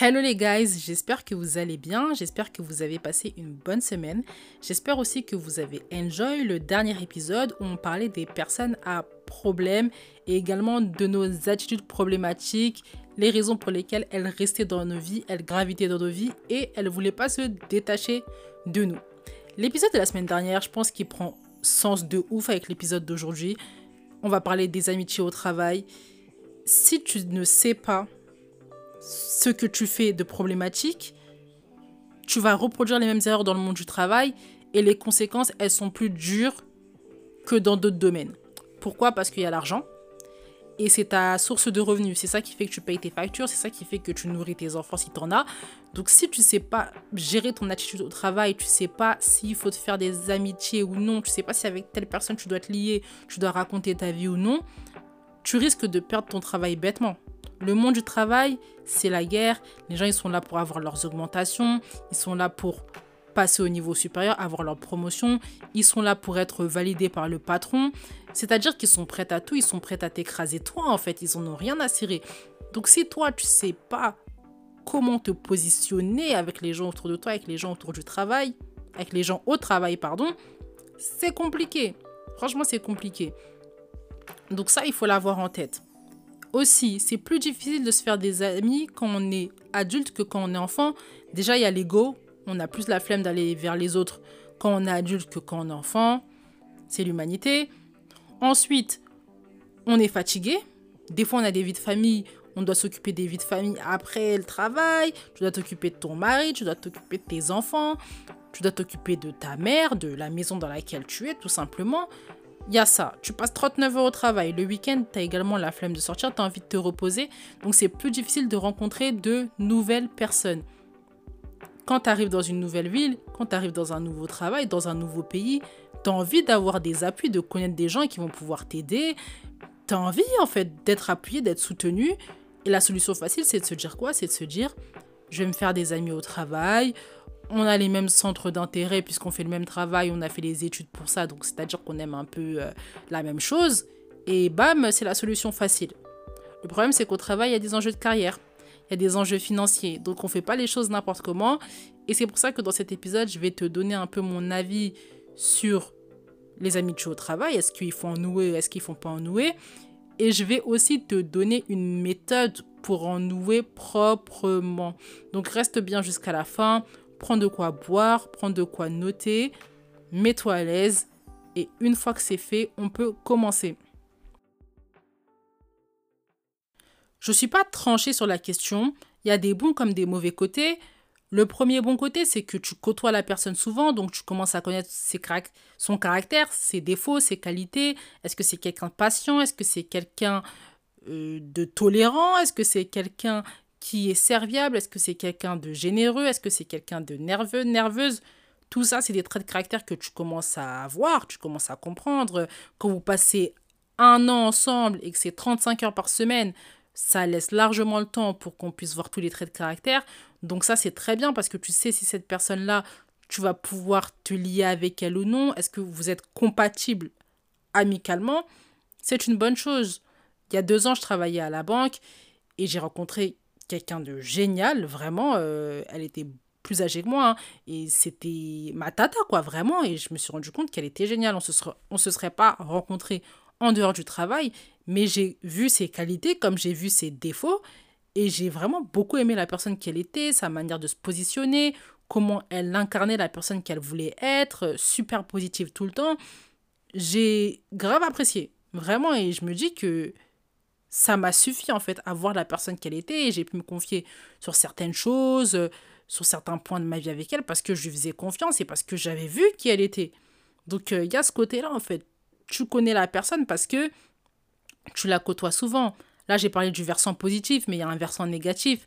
Hello les guys, j'espère que vous allez bien, j'espère que vous avez passé une bonne semaine, j'espère aussi que vous avez enjoy le dernier épisode où on parlait des personnes à problème et également de nos attitudes problématiques, les raisons pour lesquelles elles restaient dans nos vies, elles gravitaient dans nos vies et elles ne voulaient pas se détacher de nous. L'épisode de la semaine dernière, je pense qu'il prend sens de ouf avec l'épisode d'aujourd'hui. On va parler des amitiés au travail. Si tu ne sais pas ce que tu fais de problématique, tu vas reproduire les mêmes erreurs dans le monde du travail et les conséquences, elles sont plus dures que dans d'autres domaines. Pourquoi? Parce qu'il y a l'argent et c'est ta source de revenus. C'est ça qui fait que tu payes tes factures, c'est ça qui fait que tu nourris tes enfants si tu en as. Donc si tu sais pas gérer ton attitude au travail, tu sais pas s'il faut te faire des amitiés ou non, tu sais pas si avec telle personne tu dois te lier, tu dois raconter ta vie ou non, tu risques de perdre ton travail bêtement. Le monde du travail, c'est la guerre. Les gens, ils sont là pour avoir leurs augmentations. Ils sont là pour passer au niveau supérieur, avoir leur promotion. Ils sont là pour être validés par le patron. C'est-à-dire qu'ils sont prêts à tout. Ils sont prêts à t'écraser toi, en fait. Ils en ont rien à cirer. Donc, si toi, tu sais pas comment te positionner avec les gens autour de toi, avec les gens autour du travail, avec les gens au travail, pardon, c'est compliqué. Franchement, c'est compliqué. Donc ça, il faut l'avoir en tête. Aussi, c'est plus difficile de se faire des amis quand on est adulte que quand on est enfant. Déjà, il y a l'ego. On a plus la flemme d'aller vers les autres quand on est adulte que quand on est enfant. C'est l'humanité. Ensuite, on est fatigué. Des fois, on a des vies de famille. On doit s'occuper des vies de famille après le travail. Tu dois t'occuper de ton mari. Tu dois t'occuper de tes enfants. Tu dois t'occuper de ta mère, de la maison dans laquelle tu es, tout simplement. Il y a ça. Tu passes 39 heures au travail. Le week-end, tu as également la flemme de sortir, tu as envie de te reposer. Donc c'est plus difficile de rencontrer de nouvelles personnes. Quand tu arrives dans une nouvelle ville, quand tu arrives dans un nouveau travail, dans un nouveau pays, tu as envie d'avoir des appuis, de connaître des gens qui vont pouvoir t'aider. Tu as envie en fait d'être appuyé, d'être soutenu. Et la solution facile, c'est de se dire quoi? C'est de se dire, je vais me faire des amis au travail, on a les mêmes centres d'intérêt puisqu'on fait le même travail, on a fait les études pour ça, donc c'est-à-dire qu'on aime un peu euh, la même chose. Et bam, c'est la solution facile. Le problème, c'est qu'au travail, il y a des enjeux de carrière, il y a des enjeux financiers, donc on ne fait pas les choses n'importe comment. Et c'est pour ça que dans cet épisode, je vais te donner un peu mon avis sur les amitiés au travail. Est-ce qu'il faut en nouer, est-ce qu'il faut pas en nouer? Et je vais aussi te donner une méthode pour en nouer proprement. Donc reste bien jusqu'à la fin prends de quoi boire, prends de quoi noter, mets-toi à l'aise et une fois que c'est fait, on peut commencer. Je ne suis pas tranchée sur la question, il y a des bons comme des mauvais côtés. Le premier bon côté, c'est que tu côtoies la personne souvent, donc tu commences à connaître son caractère, ses défauts, ses qualités. Est-ce que c'est quelqu'un patient? Est-ce que c'est quelqu'un euh, de tolérant? Est-ce que c'est quelqu'un qui est serviable? Est-ce que c'est quelqu'un de généreux? Est-ce que c'est quelqu'un de nerveux, nerveuse? Tout ça, c'est des traits de caractère que tu commences à avoir, tu commences à comprendre. Quand vous passez un an ensemble et que c'est 35 heures par semaine, ça laisse largement le temps pour qu'on puisse voir tous les traits de caractère. Donc ça, c'est très bien parce que tu sais si cette personne-là, tu vas pouvoir te lier avec elle ou non. Est-ce que vous êtes compatible amicalement? C'est une bonne chose. Il y a deux ans, je travaillais à la banque et j'ai rencontré quelqu'un de génial, vraiment. Euh, elle était plus âgée que moi. Hein, et c'était ma tata, quoi, vraiment. Et je me suis rendu compte qu'elle était géniale. On se serait, se serait pas rencontrés en dehors du travail, mais j'ai vu ses qualités comme j'ai vu ses défauts. Et j'ai vraiment beaucoup aimé la personne qu'elle était, sa manière de se positionner, comment elle incarnait la personne qu'elle voulait être, super positive tout le temps. J'ai grave apprécié, vraiment. Et je me dis que ça m'a suffi en fait à voir la personne qu'elle était j'ai pu me confier sur certaines choses, euh, sur certains points de ma vie avec elle parce que je lui faisais confiance et parce que j'avais vu qui elle était. Donc euh, il y a ce côté-là en fait. Tu connais la personne parce que tu la côtoies souvent. Là, j'ai parlé du versant positif, mais il y a un versant négatif.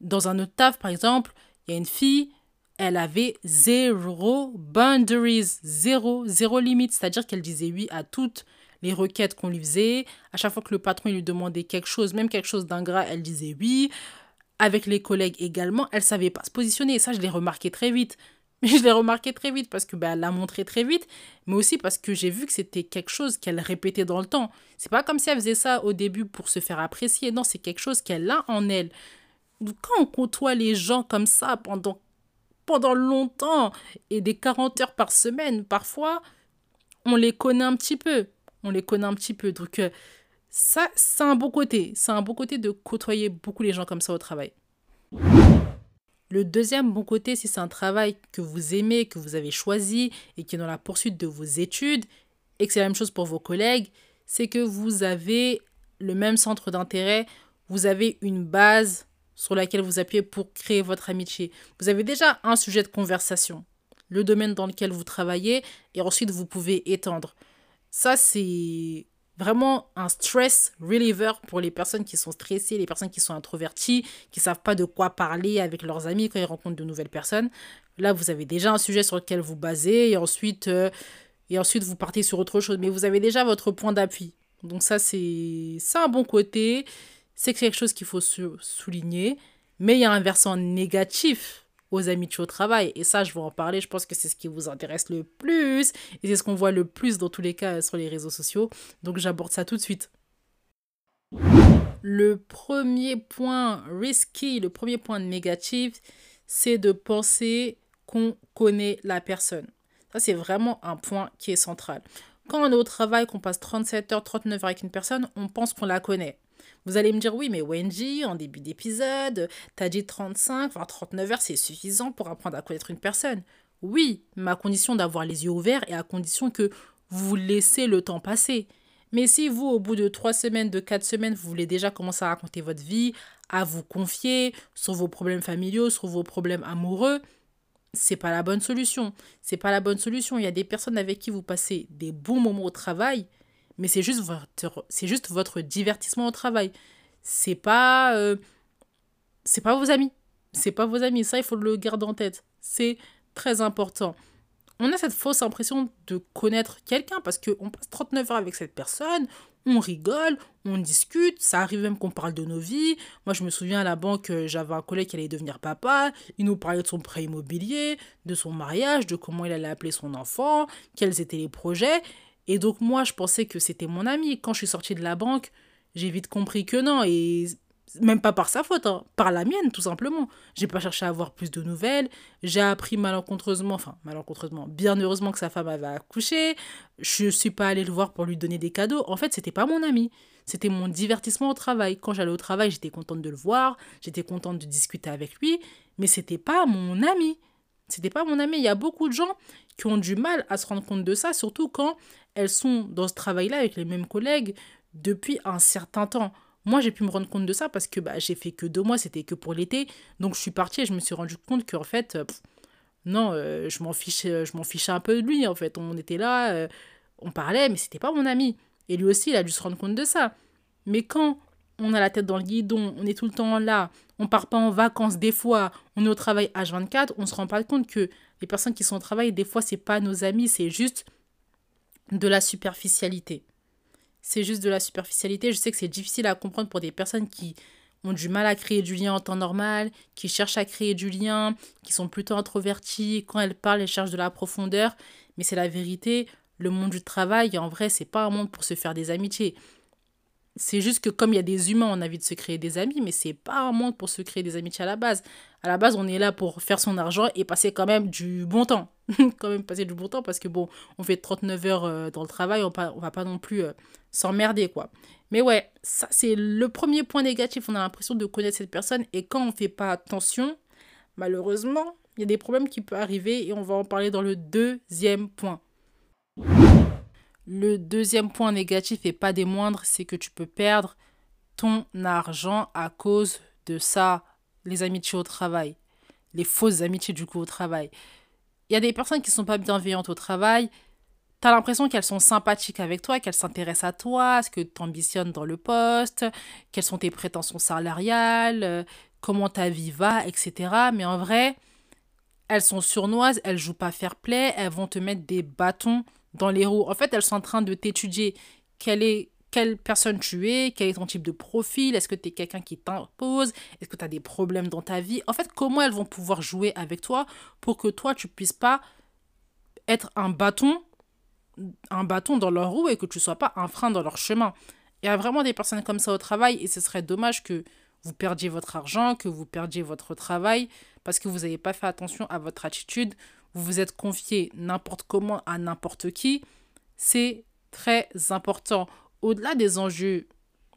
Dans un autre taf, par exemple, il y a une fille, elle avait zéro boundaries, zéro, zéro limite. C'est-à-dire qu'elle disait oui à toutes les requêtes qu'on lui faisait. À chaque fois que le patron lui demandait quelque chose, même quelque chose d'ingrat, elle disait oui. Avec les collègues également, elle savait pas se positionner. Et ça, je l'ai remarqué très vite. Mais je l'ai remarqué très vite parce que ben, elle l'a montré très vite, mais aussi parce que j'ai vu que c'était quelque chose qu'elle répétait dans le temps. C'est pas comme si elle faisait ça au début pour se faire apprécier. Non, c'est quelque chose qu'elle a en elle. quand on côtoie les gens comme ça pendant, pendant longtemps et des 40 heures par semaine, parfois, on les connaît un petit peu. On les connaît un petit peu. Donc, euh, ça, c'est un beau côté. C'est un beau côté de côtoyer beaucoup les gens comme ça au travail. Le deuxième bon côté, si c'est un travail que vous aimez, que vous avez choisi et qui est dans la poursuite de vos études, et que c'est la même chose pour vos collègues, c'est que vous avez le même centre d'intérêt, vous avez une base sur laquelle vous appuyez pour créer votre amitié. Vous avez déjà un sujet de conversation, le domaine dans lequel vous travaillez, et ensuite vous pouvez étendre. Ça, c'est vraiment un stress reliever pour les personnes qui sont stressées, les personnes qui sont introverties, qui savent pas de quoi parler avec leurs amis quand ils rencontrent de nouvelles personnes. Là, vous avez déjà un sujet sur lequel vous basez et ensuite, euh, et ensuite vous partez sur autre chose. Mais vous avez déjà votre point d'appui. Donc ça, c'est un bon côté. C'est quelque chose qu'il faut souligner. Mais il y a un versant négatif aux amitiés au travail. Et ça, je vais en parler. Je pense que c'est ce qui vous intéresse le plus. Et c'est ce qu'on voit le plus dans tous les cas sur les réseaux sociaux. Donc j'aborde ça tout de suite. Le premier point risky, le premier point négatif, c'est de penser qu'on connaît la personne. Ça, c'est vraiment un point qui est central. Quand on est au travail, qu'on passe 37 heures, 39 heures avec une personne, on pense qu'on la connaît. Vous allez me dire, oui, mais Wendy, en début d'épisode, t'as dit 35, voire 39 heures, c'est suffisant pour apprendre à connaître une personne. Oui, mais à condition d'avoir les yeux ouverts et à condition que vous laissez le temps passer. Mais si vous, au bout de 3 semaines, de 4 semaines, vous voulez déjà commencer à raconter votre vie, à vous confier sur vos problèmes familiaux, sur vos problèmes amoureux, c'est pas la bonne solution. C'est pas la bonne solution. Il y a des personnes avec qui vous passez des bons moments au travail, mais c'est juste votre, juste votre divertissement au travail. C'est pas, euh, c'est pas vos amis. C'est pas vos amis. Ça, il faut le garder en tête. C'est très important. On a cette fausse impression de connaître quelqu'un parce qu'on passe 39 heures avec cette personne, on rigole, on discute, ça arrive même qu'on parle de nos vies. Moi, je me souviens à la banque, euh, j'avais un collègue qui allait devenir papa, il nous parlait de son prêt immobilier, de son mariage, de comment il allait appeler son enfant, quels étaient les projets. Et donc moi, je pensais que c'était mon ami. Quand je suis sortie de la banque, j'ai vite compris que non. Et même pas par sa faute, hein, par la mienne, tout simplement. J'ai pas cherché à avoir plus de nouvelles. J'ai appris malencontreusement, enfin malencontreusement, bien heureusement que sa femme avait accouché. Je suis pas allée le voir pour lui donner des cadeaux. En fait, c'était pas mon ami. C'était mon divertissement au travail. Quand j'allais au travail, j'étais contente de le voir, j'étais contente de discuter avec lui, mais c'était pas mon ami. C'était pas mon ami. Il y a beaucoup de gens qui ont du mal à se rendre compte de ça, surtout quand elles sont dans ce travail-là avec les mêmes collègues depuis un certain temps. Moi, j'ai pu me rendre compte de ça parce que bah, j'ai fait que deux mois, c'était que pour l'été. Donc, je suis partie et je me suis rendu compte qu'en fait, euh, non, euh, je m'en fichais, je m'en fichais un peu de lui. En fait, on était là, euh, on parlait, mais c'était pas mon ami. Et lui aussi, il a dû se rendre compte de ça. Mais quand on a la tête dans le guidon, on est tout le temps là, on part pas en vacances des fois, on est au travail H24, on se rend pas compte que les personnes qui sont au travail, des fois, c'est pas nos amis, c'est juste de la superficialité. C'est juste de la superficialité. Je sais que c'est difficile à comprendre pour des personnes qui ont du mal à créer du lien en temps normal, qui cherchent à créer du lien, qui sont plutôt introverties. Quand elles parlent, elles cherchent de la profondeur. Mais c'est la vérité. Le monde du travail, en vrai, c'est pas un monde pour se faire des amitiés. C'est juste que comme il y a des humains, on a envie de se créer des amis, mais c'est pas un monde pour se créer des amitiés à la base. À la base, on est là pour faire son argent et passer quand même du bon temps. quand même passer du bon temps parce que bon, on fait 39 heures euh, dans le travail, on, ne va pas non plus euh, s'emmerder quoi. Mais ouais, ça c'est le premier point négatif. On a l'impression de connaître cette personne et quand on fait pas attention, malheureusement, il y a des problèmes qui peuvent arriver et on va en parler dans le deuxième point. Le deuxième point négatif et pas des moindres, c'est que tu peux perdre ton argent à cause de ça, les amitiés au travail, les fausses amitiés du coup au travail. Il y a des personnes qui sont pas bienveillantes au travail. Tu as l'impression qu'elles sont sympathiques avec toi, qu'elles s'intéressent à toi, ce que tu ambitionnes dans le poste, quelles sont tes prétentions salariales, euh, comment ta vie va, etc. Mais en vrai, elles sont surnoises, elles jouent pas fair play, elles vont te mettre des bâtons dans les roues. En fait, elles sont en train de t'étudier quelle est quelle personne tu es, quel est ton type de profil, est-ce que tu es quelqu'un qui t'impose, est-ce que tu as des problèmes dans ta vie. En fait, comment elles vont pouvoir jouer avec toi pour que toi, tu puisses pas être un bâton, un bâton dans leur roue et que tu sois pas un frein dans leur chemin. Il y a vraiment des personnes comme ça au travail et ce serait dommage que vous perdiez votre argent, que vous perdiez votre travail, parce que vous n'avez pas fait attention à votre attitude, vous vous êtes confié n'importe comment à n'importe qui, c'est très important. Au-delà des enjeux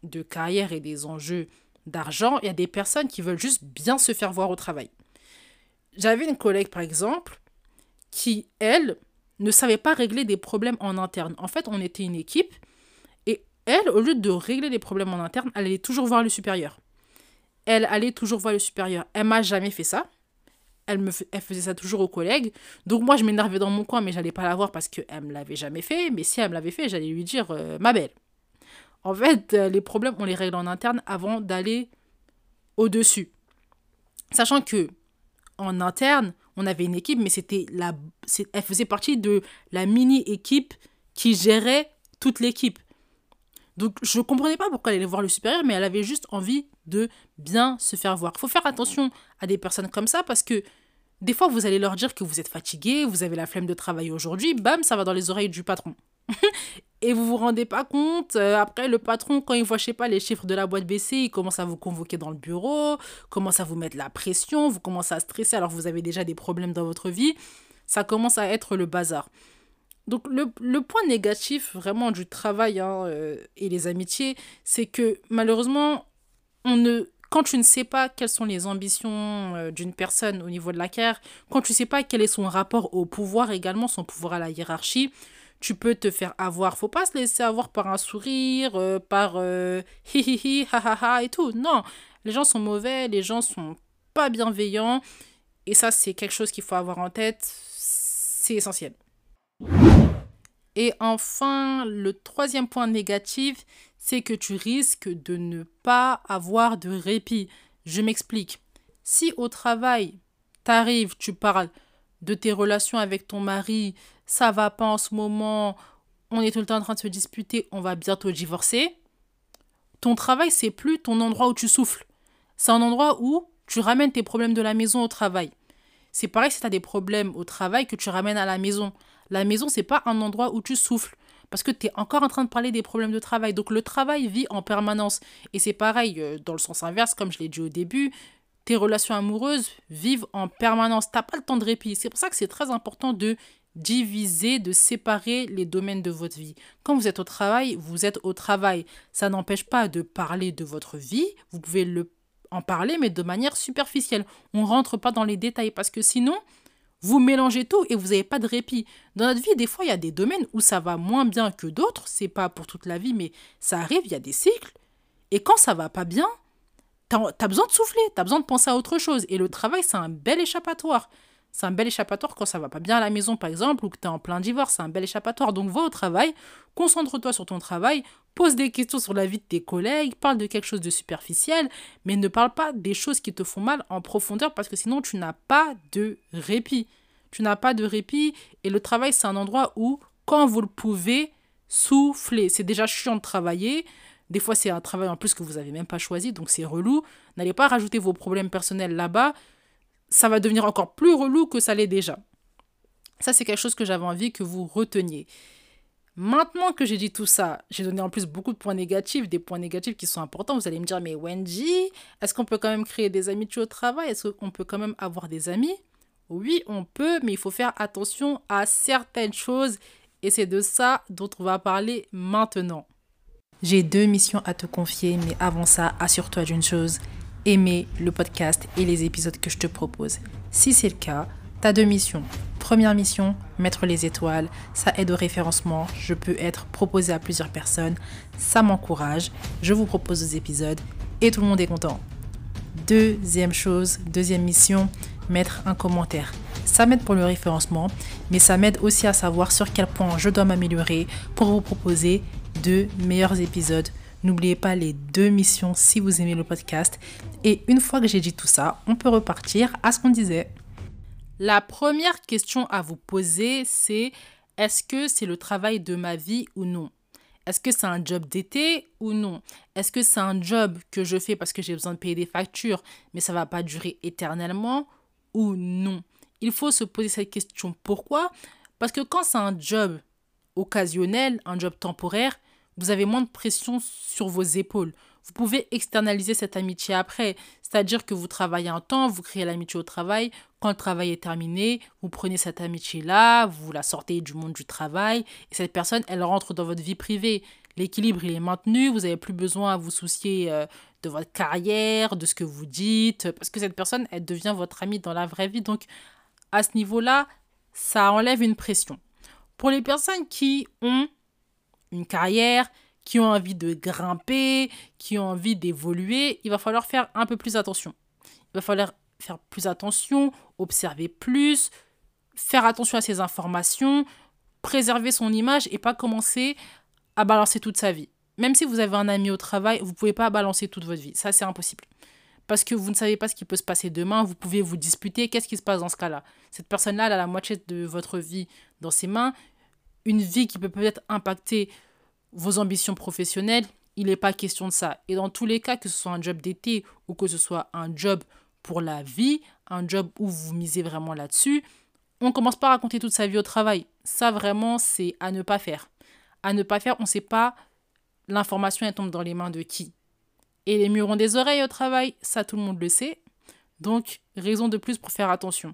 de carrière et des enjeux d'argent, il y a des personnes qui veulent juste bien se faire voir au travail. J'avais une collègue, par exemple, qui, elle, ne savait pas régler des problèmes en interne. En fait, on était une équipe et elle, au lieu de régler les problèmes en interne, elle allait toujours voir le supérieur. Elle allait toujours voir le supérieur. Elle m'a jamais fait ça. Elle, faisait ça toujours aux collègues. Donc moi, je m'énervais dans mon coin, mais j'allais pas la voir parce qu'elle me l'avait jamais fait. Mais si elle me l'avait fait, j'allais lui dire, euh, ma belle. En fait, euh, les problèmes, on les règle en interne avant d'aller au-dessus. Sachant que en interne, on avait une équipe, mais c'était la, elle faisait partie de la mini-équipe qui gérait toute l'équipe. Donc je ne comprenais pas pourquoi elle allait voir le supérieur, mais elle avait juste envie de bien se faire voir. Il faut faire attention à des personnes comme ça parce que des fois vous allez leur dire que vous êtes fatigué, vous avez la flemme de travailler aujourd'hui, bam, ça va dans les oreilles du patron. et vous vous rendez pas compte, euh, après le patron, quand il voit, je sais pas, les chiffres de la boîte baisser, il commence à vous convoquer dans le bureau, commence à vous mettre la pression, vous commencez à stresser alors que vous avez déjà des problèmes dans votre vie. Ça commence à être le bazar. Donc le, point négatif vraiment du travail hein, euh, et les amitiés, c'est que malheureusement, on ne, quand tu ne sais pas quelles sont les ambitions euh, d'une personne au niveau de la carrière, quand tu ne sais pas quel est son rapport au pouvoir également, son pouvoir à la hiérarchie, tu peux te faire avoir. Faut pas se laisser avoir par un sourire, euh, par hi hi hi, ha ha ha et tout. Non, les gens sont mauvais, les gens sont pas bienveillants. Et ça, c'est quelque chose qu'il faut avoir en tête. C'est essentiel. Et enfin, le troisième point négatif, c'est que tu risques de ne pas avoir de répit. Je m'explique. Si au travail, t'arrives, tu parles de tes relations avec ton mari, ça va pas en ce moment, on est tout le temps en train de se disputer, on va bientôt divorcer. Ton travail, c'est plus ton endroit où tu souffles. C'est un endroit où tu ramènes tes problèmes de la maison au travail. C'est pareil si tu as des problèmes au travail que tu ramènes à la maison. La maison, c'est pas un endroit où tu souffles parce que tu es encore en train de parler des problèmes de travail. Donc le travail vit en permanence. Et c'est pareil euh, dans le sens inverse, comme je l'ai dit au début, tes relations amoureuses vivent en permanence. Tu n'as pas le temps de répit. C'est pour ça que c'est très important de diviser, de séparer les domaines de votre vie. Quand vous êtes au travail, vous êtes au travail. Ça n'empêche pas de parler de votre vie. Vous pouvez le, en parler, mais de manière superficielle. On ne rentre pas dans les détails parce que sinon, vous mélangez tout et vous n'avez pas de répit. Dans notre vie, des fois, il y a des domaines où ça va moins bien que d'autres. C'est pas pour toute la vie, mais ça arrive, il y a des cycles. Et quand ça va pas bien, tu as, besoin de souffler, tu as besoin de penser à autre chose. Et le travail, c'est un bel échappatoire. C'est un bel échappatoire quand ça va pas bien à la maison, par exemple, ou que tu es en plein divorce. C'est un bel échappatoire. Donc, va au travail, concentre-toi sur ton travail, pose des questions sur la vie de tes collègues, parle de quelque chose de superficiel, mais ne parle pas des choses qui te font mal en profondeur parce que sinon, tu n'as pas de répit. Tu n'as pas de répit. Et le travail, c'est un endroit où, quand vous le pouvez, souffler. C'est déjà chiant de travailler. Des fois, c'est un travail en plus que vous n'avez même pas choisi, donc c'est relou. N'allez pas rajouter vos problèmes personnels là-bas. Ça va devenir encore plus relou que ça l'est déjà. Ça, c'est quelque chose que j'avais envie que vous reteniez. Maintenant que j'ai dit tout ça, j'ai donné en plus beaucoup de points négatifs, des points négatifs qui sont importants. Vous allez me dire, mais Wendy, est-ce qu'on peut quand même créer des amitiés au travail? Est-ce qu'on peut quand même avoir des amis? Oui, on peut, mais il faut faire attention à certaines choses. Et c'est de ça dont on va parler maintenant. J'ai deux missions à te confier, mais avant ça, assure-toi d'une chose, aimer le podcast et les épisodes que je te propose. Si c'est le cas, tu as deux missions. Première mission, mettre les étoiles, ça aide au référencement, je peux être proposé à plusieurs personnes, ça m'encourage, je vous propose des épisodes et tout le monde est content. Deuxième chose, deuxième mission, mettre un commentaire. Ça m'aide pour le référencement, mais ça m'aide aussi à savoir sur quel point je dois m'améliorer pour vous proposer de meilleurs épisodes. N'oubliez pas les deux missions si vous aimez le podcast. Et une fois que j'ai dit tout ça, on peut repartir à ce qu'on disait. La première question à vous poser, c'est est-ce que c'est le travail de ma vie ou non? Est-ce que c'est un job d'été ou non? Est-ce que c'est un job que je fais parce que j'ai besoin de payer des factures, mais ça va pas durer éternellement ou non? Il faut se poser cette question. Pourquoi? Parce que quand c'est un job occasionnel, un job temporaire, vous avez moins de pression sur vos épaules. vous pouvez externaliser cette amitié après. C'est-à-dire que vous travaillez un temps, vous créez l'amitié au travail. Quand le travail est terminé, vous prenez cette amitié-là, vous la sortez du monde du travail. Et cette personne, elle rentre dans votre vie privée. L'équilibre, il est maintenu. Vous n'avez plus besoin à vous soucier euh, de votre carrière, de ce que vous dites. Parce que cette personne, elle devient votre amie dans la vraie vie. Donc, à ce niveau-là, ça enlève une pression. Pour les personnes qui ont une carrière, qui ont envie de grimper, qui ont envie d'évoluer, il va falloir faire un peu plus attention. Il va falloir faire plus attention, observer plus, faire attention à ses informations, préserver son image et pas commencer à balancer toute sa vie. Même si vous avez un ami au travail, vous ne pouvez pas balancer toute votre vie. Ça, c'est impossible. Parce que vous ne savez pas ce qui peut se passer demain, vous pouvez vous disputer. Qu'est-ce qui se passe dans ce cas-là? Cette personne-là, elle a la moitié de votre vie dans ses mains. Une vie qui peut peut-être impacter vos ambitions professionnelles, il n'est pas question de ça. Et dans tous les cas, que ce soit un job d'été ou que ce soit un job pour la vie, un job où vous misez vraiment là-dessus, on ne commence pas à raconter toute sa vie au travail. Ça, vraiment, c'est à ne pas faire. À ne pas faire, on ne sait pas l'information, elle tombe dans les mains de qui. Et les murs ont des oreilles au travail, ça, tout le monde le sait. Donc, raison de plus pour faire attention.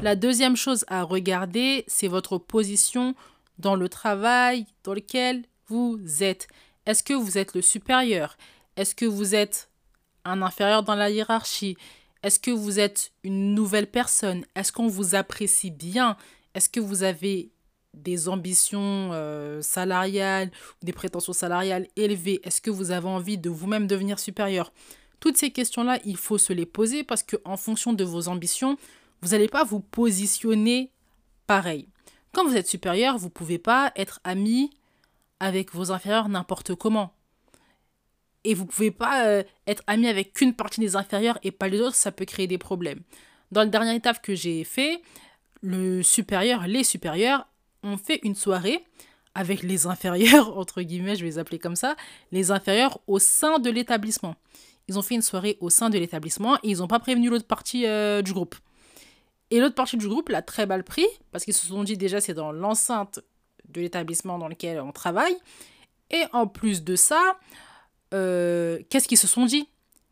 La deuxième chose à regarder, c'est votre position dans le travail dans lequel vous êtes. Est-ce que vous êtes le supérieur? Est-ce que vous êtes un inférieur dans la hiérarchie? Est-ce que vous êtes une nouvelle personne? Est-ce qu'on vous apprécie bien? Est-ce que vous avez des ambitions euh, salariales ou des prétentions salariales élevées? Est-ce que vous avez envie de vous-même devenir supérieur? Toutes ces questions-là, il faut se les poser parce qu'en fonction de vos ambitions, vous n'allez pas vous positionner pareil. Quand vous êtes supérieur, vous ne pouvez pas être ami avec vos inférieurs n'importe comment. Et vous ne pouvez pas euh, être ami avec qu'une partie des inférieurs et pas les autres, ça peut créer des problèmes. Dans le dernier étape que j'ai fait, le supérieur, les supérieurs ont fait une soirée avec les inférieurs, entre guillemets, je vais les appeler comme ça, les inférieurs au sein de l'établissement. Ils ont fait une soirée au sein de l'établissement et ils n'ont pas prévenu l'autre partie euh, du groupe. Et l'autre partie du groupe l'a très mal pris, parce qu'ils se sont dit déjà c'est dans l'enceinte de l'établissement dans lequel on travaille. Et en plus de ça, euh, qu'est-ce qu'ils se sont dit?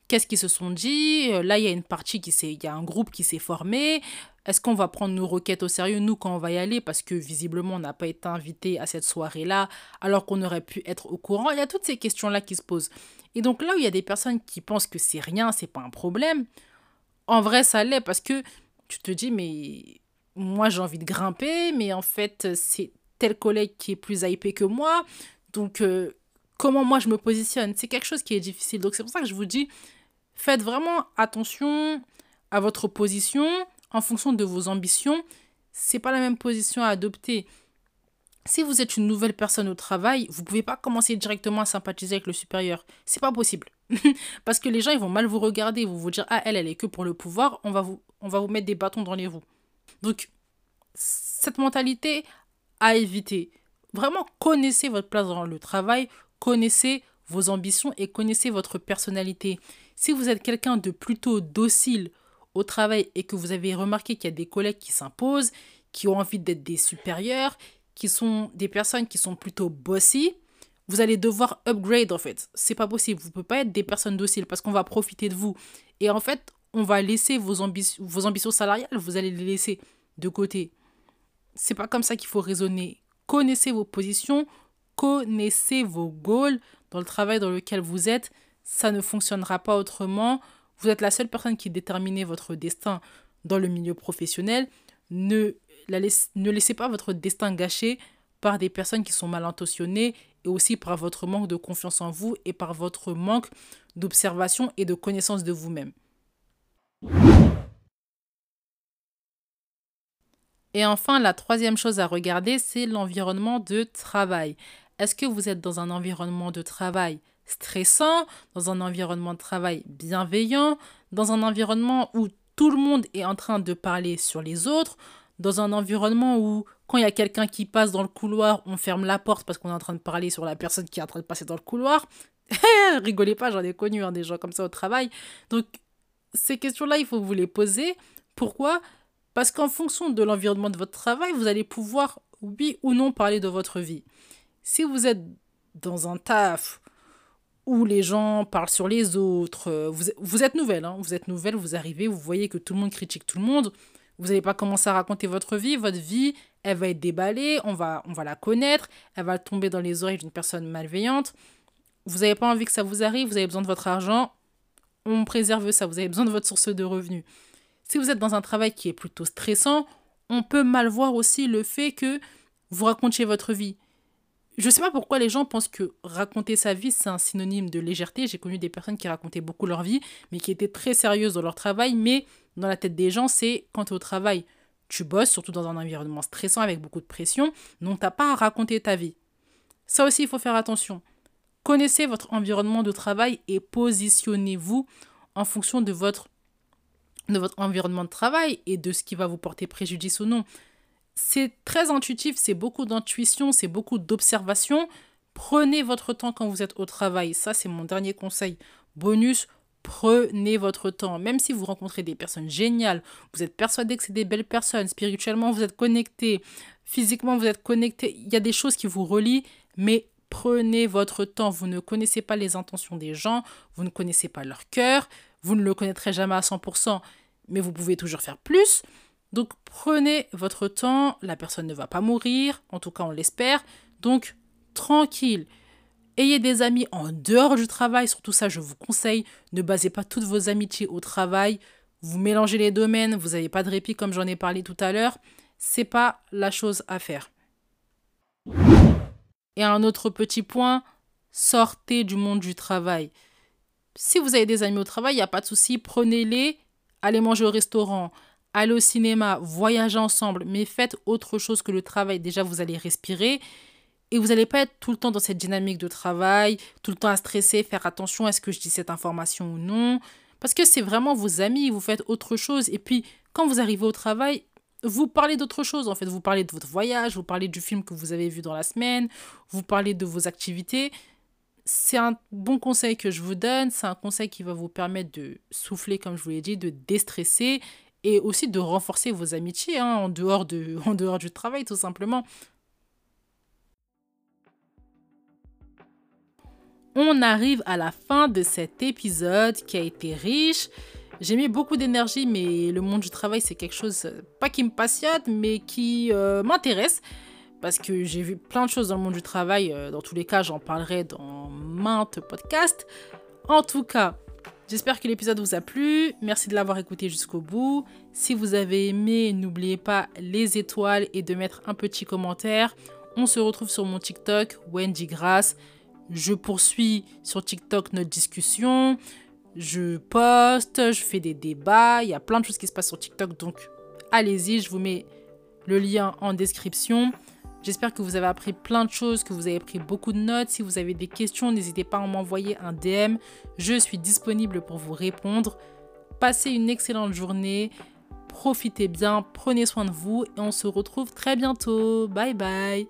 Qu'est-ce qu'ils se sont dit? Euh, Là, il y a une partie qui s'est, il y a un groupe qui s'est formé. Est-ce qu'on va prendre nos requêtes au sérieux, nous, quand on va y aller Parce que visiblement, on n'a pas été invité à cette soirée-là, alors qu'on aurait pu être au courant. Il y a toutes ces questions-là qui se posent. Et donc là où il y a des personnes qui pensent que c'est rien, c'est pas un problème, en vrai, ça l'est parce que tu te dis, mais moi j'ai envie de grimper, mais en fait c'est tel collègue qui est plus hypé que moi. Donc euh, comment moi je me positionne? C'est quelque chose qui est difficile. Donc c'est pour ça que je vous dis, faites vraiment attention à votre position en fonction de vos ambitions. C'est pas la même position à adopter. Si vous êtes une nouvelle personne au travail, vous pouvez pas commencer directement à sympathiser avec le supérieur. C'est pas possible. Parce que les gens, ils vont mal vous regarder, ils vont vous dire Ah, elle, elle est que pour le pouvoir, on va vous, on va vous mettre des bâtons dans les roues. Donc, cette mentalité à éviter. Vraiment, connaissez votre place dans le travail, connaissez vos ambitions et connaissez votre personnalité. Si vous êtes quelqu'un de plutôt docile au travail et que vous avez remarqué qu'il y a des collègues qui s'imposent, qui ont envie d'être des supérieurs, qui sont des personnes qui sont plutôt bossy, vous allez devoir upgrade en fait. C'est pas possible. Vous ne pouvez pas être des personnes dociles parce qu'on va profiter de vous. Et en fait, on va laisser vos, ambitions, vos ambitions salariales, vous allez les laisser de côté. C'est pas comme ça qu'il faut raisonner. Connaissez vos positions, connaissez vos goals dans le travail dans lequel vous êtes. Ça ne fonctionnera pas autrement. Vous êtes la seule personne qui détermine votre destin dans le milieu professionnel. Ne, ne laissez pas votre destin gâché par des personnes qui sont mal intentionnées et aussi par votre manque de confiance en vous et par votre manque d'observation et de connaissance de vous-même. Et enfin, la troisième chose à regarder, c'est l'environnement de travail. Est-ce que vous êtes dans un environnement de travail stressant, dans un environnement de travail bienveillant, dans un environnement où tout le monde est en train de parler sur les autres, dans un environnement où quand il y a quelqu'un qui passe dans le couloir, on ferme la porte parce qu'on est en train de parler sur la personne qui est en train de passer dans le couloir? Rigolez pas, j'en ai connu hein, des gens comme ça au travail. Donc ces questions-là, il faut vous les poser. Pourquoi? Parce qu'en fonction de l'environnement de votre travail, vous allez pouvoir, oui ou non, parler de votre vie. Si vous êtes dans un taf où les gens parlent sur les autres. Euh, vous, vous êtes nouvelle, hein, vous êtes nouvelle, vous arrivez, vous voyez que tout le monde critique tout le monde. Vous n'allez pas commencer à raconter votre vie. Votre vie, elle va être déballée, on va, on va la connaître, elle va tomber dans les oreilles d'une personne malveillante. Vous n'avez pas envie que ça vous arrive, vous avez besoin de votre argent, on préserve ça, vous avez besoin de votre source de revenus. Si vous êtes dans un travail qui est plutôt stressant, on peut mal voir aussi le fait que vous racontiez votre vie. Je ne sais pas pourquoi les gens pensent que raconter sa vie, c'est un synonyme de légèreté. J'ai connu des personnes qui racontaient beaucoup leur vie, mais qui étaient très sérieuses dans leur travail. Mais dans la tête des gens, c'est quand au travail, tu bosses, surtout dans un environnement stressant avec beaucoup de pression, donc tu n'as pas à raconter ta vie. Ça aussi, il faut faire attention. Connaissez votre environnement de travail et positionnez-vous en fonction de votre, de votre environnement de travail et de ce qui va vous porter préjudice ou non c'est très intuitif, c'est beaucoup d'intuition, c'est beaucoup d'observation. Prenez votre temps quand vous êtes au travail. Ça, c'est mon dernier conseil. Bonus, prenez votre temps. Même si vous rencontrez des personnes géniales, vous êtes persuadé que c'est des belles personnes, spirituellement, vous êtes connecté, physiquement, vous êtes connecté. Il y a des choses qui vous relient, mais prenez votre temps. Vous ne connaissez pas les intentions des gens, vous ne connaissez pas leur cœur, vous ne le connaîtrez jamais à 100%, mais vous pouvez toujours faire plus. Donc prenez votre temps, la personne ne va pas mourir, en tout cas on l'espère. Donc tranquille. Ayez des amis en dehors du travail, surtout ça je vous conseille, ne basez pas toutes vos amitiés au travail. Vous mélangez les domaines, vous n'avez pas de répit comme j'en ai parlé tout à l'heure, c'est pas la chose à faire. Et un autre petit point, sortez du monde du travail. Si vous avez des amis au travail, il n'y a pas de souci, prenez-les, allez manger au restaurant, allez au cinéma, voyagez ensemble, mais faites autre chose que le travail. Déjà, vous allez respirer et vous n'allez pas être tout le temps dans cette dynamique de travail, tout le temps à stresser, faire attention à ce que je dis cette information ou non. Parce que c'est vraiment vos amis, vous faites autre chose. Et puis, quand vous arrivez au travail, vous parlez d'autre chose. En fait, vous parlez de votre voyage, vous parlez du film que vous avez vu dans la semaine, vous parlez de vos activités. C'est un bon conseil que je vous donne. C'est un conseil qui va vous permettre de souffler, comme je vous l'ai dit, de déstresser et aussi de renforcer vos amitiés hein, en, dehors de, en dehors du travail tout simplement. On arrive à la fin de cet épisode qui a été riche. J'ai mis beaucoup d'énergie, mais le monde du travail, c'est quelque chose, euh, pas qui me passionne, mais qui euh, m'intéresse. Parce que j'ai vu plein de choses dans le monde du travail. Euh, dans tous les cas, j'en parlerai dans maintes podcasts. En tout cas, J'espère que l'épisode vous a plu. Merci de l'avoir écouté jusqu'au bout. Si vous avez aimé, n'oubliez pas les étoiles et de mettre un petit commentaire. On se retrouve sur mon TikTok, Wendy Grass. Je poursuis sur TikTok notre discussion. Je poste, je fais des débats. Il y a plein de choses qui se passent sur TikTok. Donc, allez-y, je vous mets le lien en description. J'espère que vous avez appris plein de choses, que vous avez pris beaucoup de notes. Si vous avez des questions, n'hésitez pas à m'envoyer un DM. Je suis disponible pour vous répondre. Passez une excellente journée. Profitez bien, prenez soin de vous et on se retrouve très bientôt. Bye bye